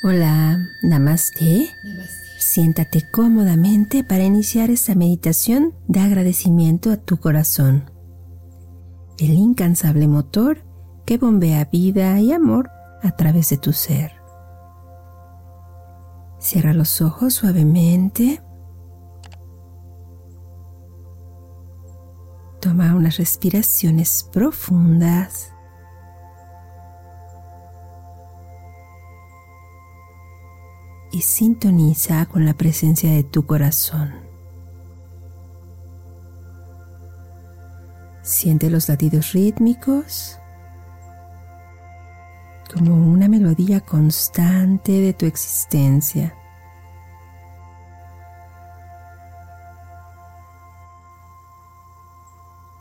Hola, Namaste. Siéntate cómodamente para iniciar esta meditación de agradecimiento a tu corazón, el incansable motor que bombea vida y amor a través de tu ser. Cierra los ojos suavemente. Toma unas respiraciones profundas. Sintoniza con la presencia de tu corazón. Siente los latidos rítmicos como una melodía constante de tu existencia.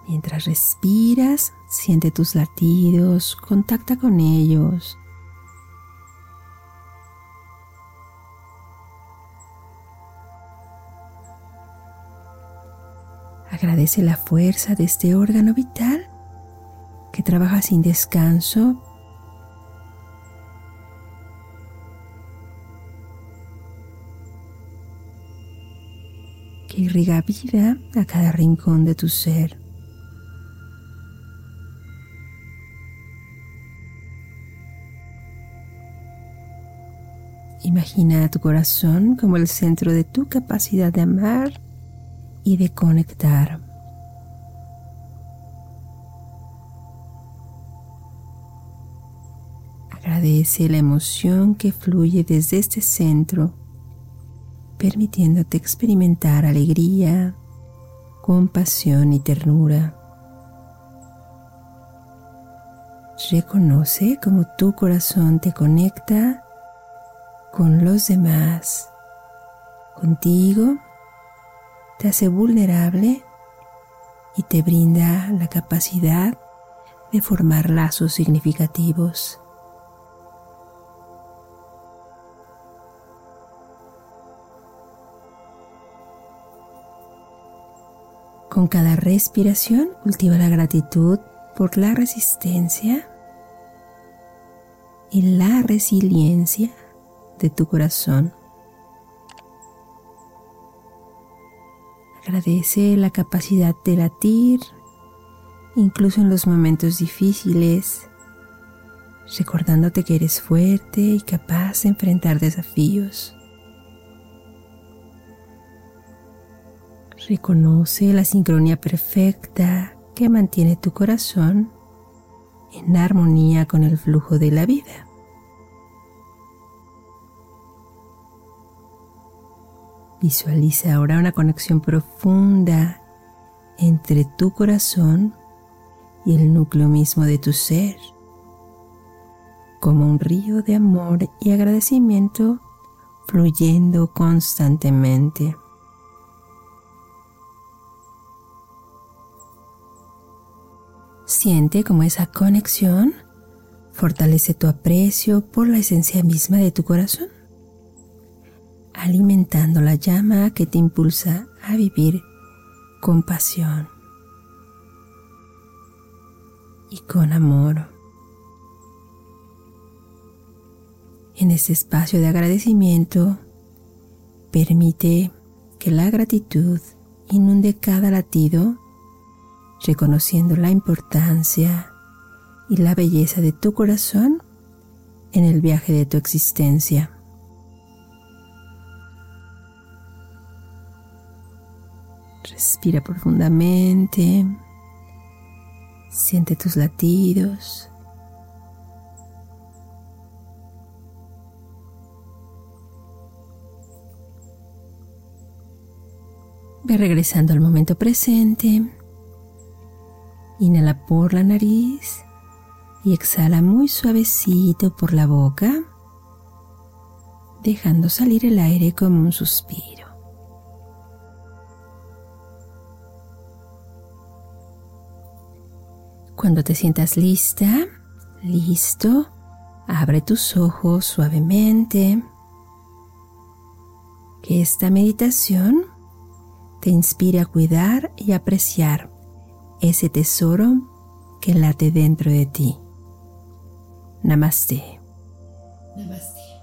Mientras respiras, siente tus latidos, contacta con ellos Agradece la fuerza de este órgano vital que trabaja sin descanso que irriga vida a cada rincón de tu ser. Imagina tu corazón como el centro de tu capacidad de amar y de conectar. Agradece la emoción que fluye desde este centro, permitiéndote experimentar alegría, compasión y ternura. Reconoce cómo tu corazón te conecta con los demás, contigo te hace vulnerable y te brinda la capacidad de formar lazos significativos. Con cada respiración cultiva la gratitud por la resistencia y la resiliencia de tu corazón. Agradece la capacidad de latir, incluso en los momentos difíciles, recordándote que eres fuerte y capaz de enfrentar desafíos. Reconoce la sincronía perfecta que mantiene tu corazón en armonía con el flujo de la vida. Visualiza ahora una conexión profunda entre tu corazón y el núcleo mismo de tu ser, como un río de amor y agradecimiento fluyendo constantemente. Siente como esa conexión fortalece tu aprecio por la esencia misma de tu corazón alimentando la llama que te impulsa a vivir con pasión y con amor. En este espacio de agradecimiento, permite que la gratitud inunde cada latido, reconociendo la importancia y la belleza de tu corazón en el viaje de tu existencia. Respira profundamente. Siente tus latidos. Ve regresando al momento presente. Inhala por la nariz y exhala muy suavecito por la boca, dejando salir el aire como un suspiro. Cuando te sientas lista, listo, abre tus ojos suavemente. Que esta meditación te inspire a cuidar y apreciar ese tesoro que late dentro de ti. Namaste. Namaste.